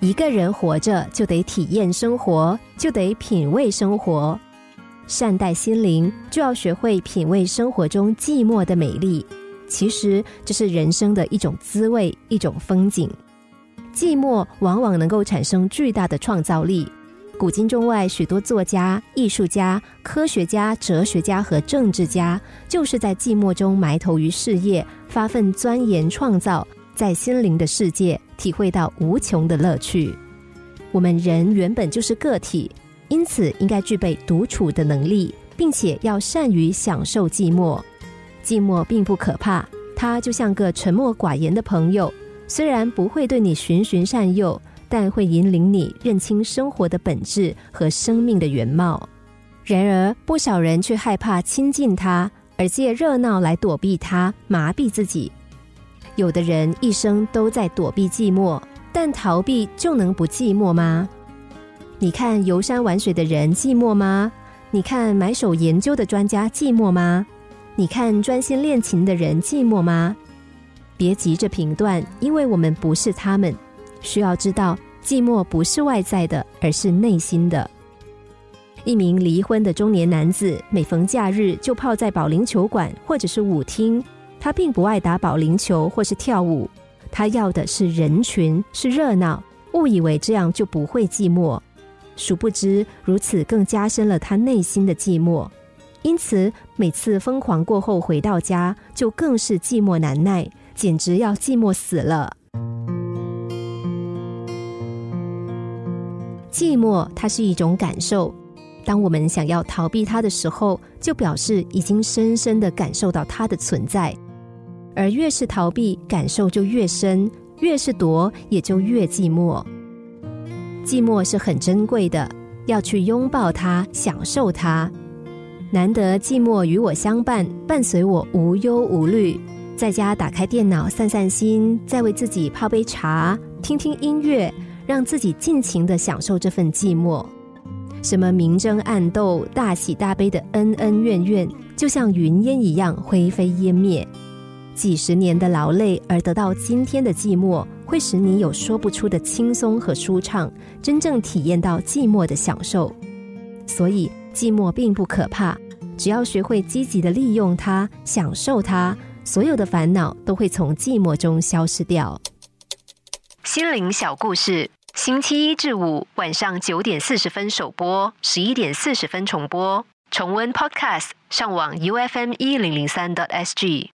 一个人活着就得体验生活，就得品味生活。善待心灵，就要学会品味生活中寂寞的美丽。其实，这是人生的一种滋味，一种风景。寂寞往往能够产生巨大的创造力。古今中外，许多作家、艺术家、科学家、哲学家和政治家，就是在寂寞中埋头于事业，发奋钻研创造，在心灵的世界体会到无穷的乐趣。我们人原本就是个体，因此应该具备独处的能力，并且要善于享受寂寞。寂寞并不可怕，它就像个沉默寡言的朋友。虽然不会对你循循善诱，但会引领你认清生活的本质和生命的原貌。然而，不少人却害怕亲近他，而借热闹来躲避他，麻痹自己。有的人一生都在躲避寂寞，但逃避就能不寂寞吗？你看游山玩水的人寂寞吗？你看埋首研究的专家寂寞吗？你看专心练琴的人寂寞吗？别急着评断，因为我们不是他们。需要知道，寂寞不是外在的，而是内心的。一名离婚的中年男子，每逢假日就泡在保龄球馆或者是舞厅。他并不爱打保龄球或是跳舞，他要的是人群，是热闹。误以为这样就不会寂寞，殊不知如此更加深了他内心的寂寞。因此，每次疯狂过后回到家，就更是寂寞难耐。简直要寂寞死了。寂寞，它是一种感受。当我们想要逃避它的时候，就表示已经深深的感受到它的存在。而越是逃避，感受就越深；越是躲，也就越寂寞。寂寞是很珍贵的，要去拥抱它，享受它。难得寂寞与我相伴，伴随我无忧无虑。在家打开电脑散散心，再为自己泡杯茶，听听音乐，让自己尽情的享受这份寂寞。什么明争暗斗、大喜大悲的恩恩怨怨，就像云烟一样灰飞烟灭。几十年的劳累而得到今天的寂寞，会使你有说不出的轻松和舒畅，真正体验到寂寞的享受。所以，寂寞并不可怕，只要学会积极的利用它，享受它。所有的烦恼都会从寂寞中消失掉。心灵小故事，星期一至五晚上九点四十分首播，十一点四十分重播。重温 Podcast，上网 U F M 一零零三 t S G。